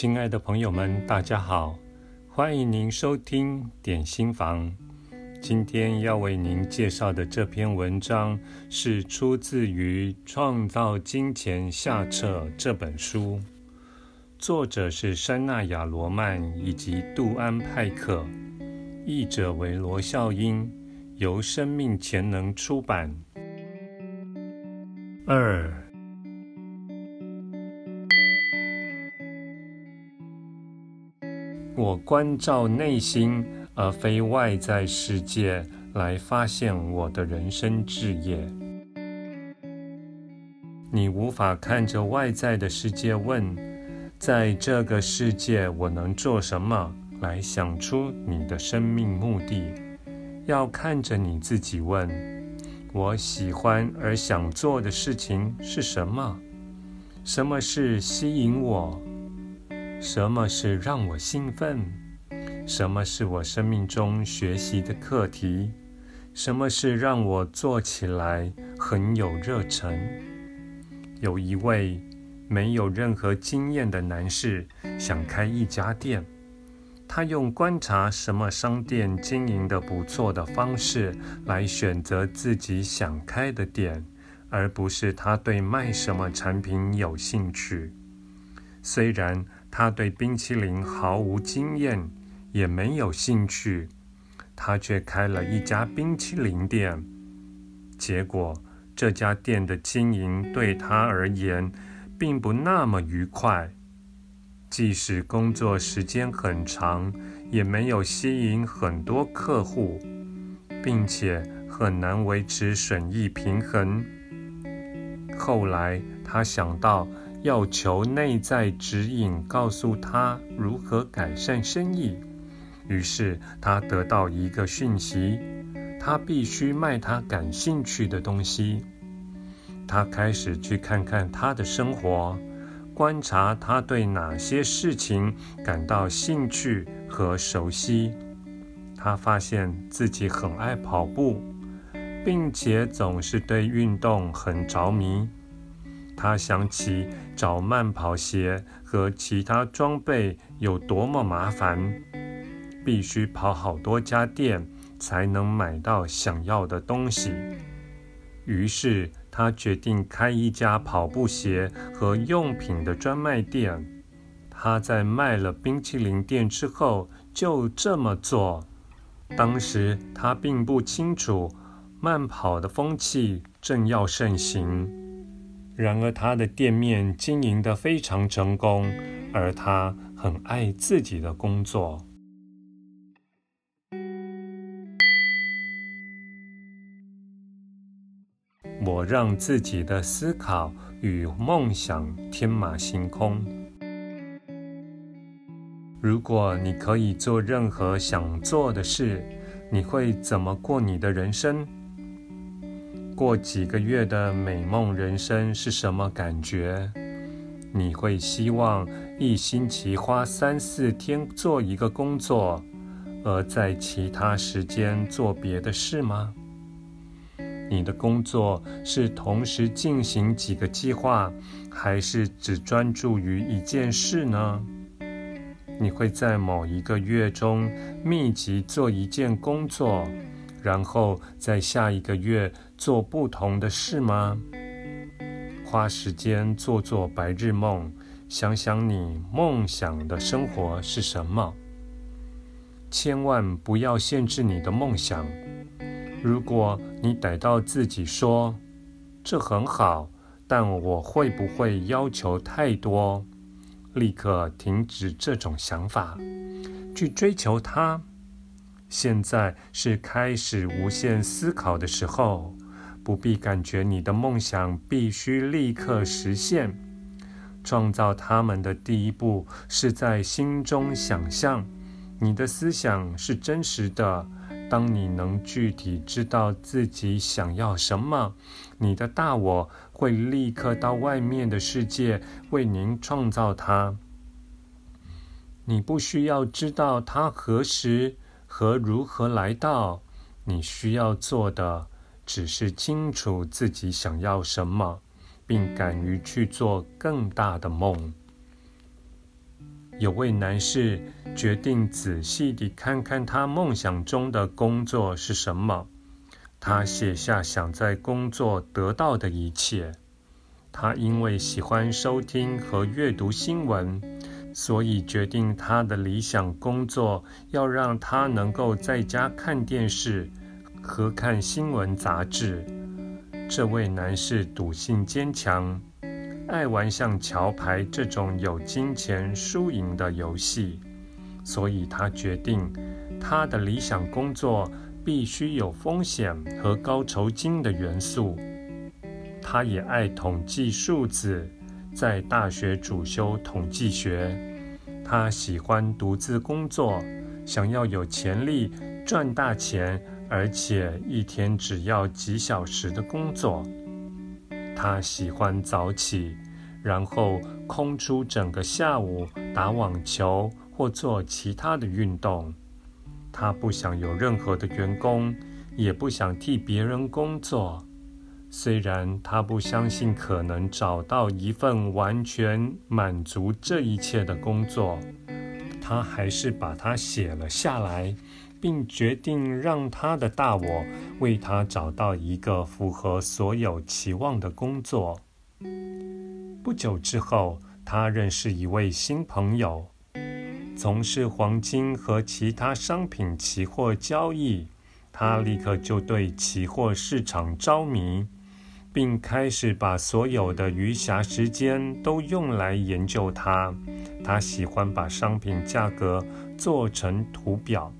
亲爱的朋友们，大家好，欢迎您收听点心房。今天要为您介绍的这篇文章是出自于《创造金钱下册》这本书，作者是珊娜亚罗曼以及杜安派克，译者为罗孝英，由生命潜能出版。二。我关照内心，而非外在世界，来发现我的人生志业。你无法看着外在的世界问，在这个世界我能做什么，来想出你的生命目的。要看着你自己问，我喜欢而想做的事情是什么？什么是吸引我？什么是让我兴奋？什么是我生命中学习的课题？什么是让我做起来很有热忱？有一位没有任何经验的男士想开一家店，他用观察什么商店经营得不错的方式来选择自己想开的店，而不是他对卖什么产品有兴趣。虽然他对冰淇淋毫无经验，也没有兴趣，他却开了一家冰淇淋店。结果，这家店的经营对他而言并不那么愉快。即使工作时间很长，也没有吸引很多客户，并且很难维持损益平衡。后来，他想到。要求内在指引，告诉他如何改善生意。于是他得到一个讯息：他必须卖他感兴趣的东西。他开始去看看他的生活，观察他对哪些事情感到兴趣和熟悉。他发现自己很爱跑步，并且总是对运动很着迷。他想起找慢跑鞋和其他装备有多么麻烦，必须跑好多家店才能买到想要的东西。于是他决定开一家跑步鞋和用品的专卖店。他在卖了冰淇淋店之后就这么做。当时他并不清楚慢跑的风气正要盛行。然而，他的店面经营得非常成功，而他很爱自己的工作。我让自己的思考与梦想天马行空。如果你可以做任何想做的事，你会怎么过你的人生？过几个月的美梦人生是什么感觉？你会希望一星期花三四天做一个工作，而在其他时间做别的事吗？你的工作是同时进行几个计划，还是只专注于一件事呢？你会在某一个月中密集做一件工作，然后在下一个月做不同的事吗？花时间做做白日梦，想想你梦想的生活是什么。千万不要限制你的梦想。如果你逮到自己说，这很好，但我会不会要求太多？立刻停止这种想法，去追求它。现在是开始无限思考的时候，不必感觉你的梦想必须立刻实现。创造他们的第一步是在心中想象。你的思想是真实的。当你能具体知道自己想要什么，你的大我会立刻到外面的世界为您创造它。你不需要知道它何时。和如何来到？你需要做的只是清楚自己想要什么，并敢于去做更大的梦。有位男士决定仔细地看看他梦想中的工作是什么。他写下想在工作得到的一切。他因为喜欢收听和阅读新闻，所以决定他的理想工作要让他能够在家看电视和看新闻杂志。这位男士赌性坚强。爱玩像桥牌这种有金钱输赢的游戏，所以他决定，他的理想工作必须有风险和高酬金的元素。他也爱统计数字，在大学主修统计学。他喜欢独自工作，想要有潜力赚大钱，而且一天只要几小时的工作。他喜欢早起，然后空出整个下午打网球或做其他的运动。他不想有任何的员工，也不想替别人工作。虽然他不相信可能找到一份完全满足这一切的工作，他还是把它写了下来。并决定让他的大我为他找到一个符合所有期望的工作。不久之后，他认识一位新朋友，从事黄金和其他商品期货交易。他立刻就对期货市场着迷，并开始把所有的余暇时间都用来研究它。他喜欢把商品价格做成图表。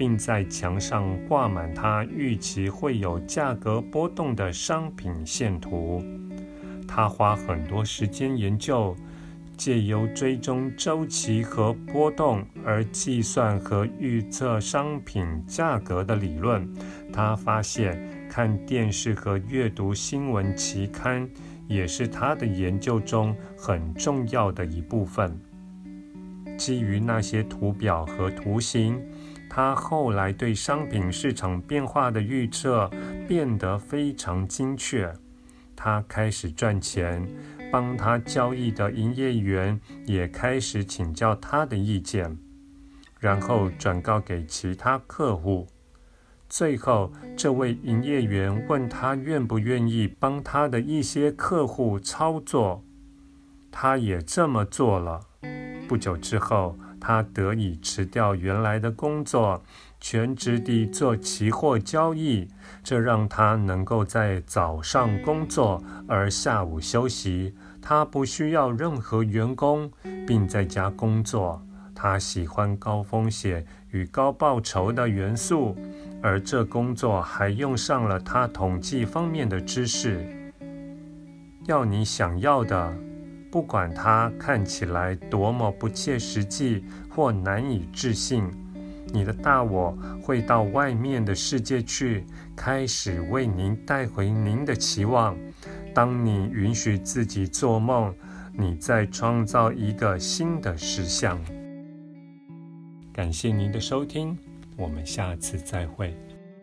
并在墙上挂满他预期会有价格波动的商品线图。他花很多时间研究，借由追踪周期和波动而计算和预测商品价格的理论。他发现，看电视和阅读新闻期刊也是他的研究中很重要的一部分。基于那些图表和图形。他后来对商品市场变化的预测变得非常精确。他开始赚钱，帮他交易的营业员也开始请教他的意见，然后转告给其他客户。最后，这位营业员问他愿不愿意帮他的一些客户操作，他也这么做了。不久之后，他得以辞掉原来的工作，全职地做期货交易。这让他能够在早上工作，而下午休息。他不需要任何员工，并在家工作。他喜欢高风险与高报酬的元素，而这工作还用上了他统计方面的知识。要你想要的。不管它看起来多么不切实际或难以置信，你的大我会到外面的世界去，开始为您带回您的期望。当你允许自己做梦，你在创造一个新的实相。感谢您的收听，我们下次再会。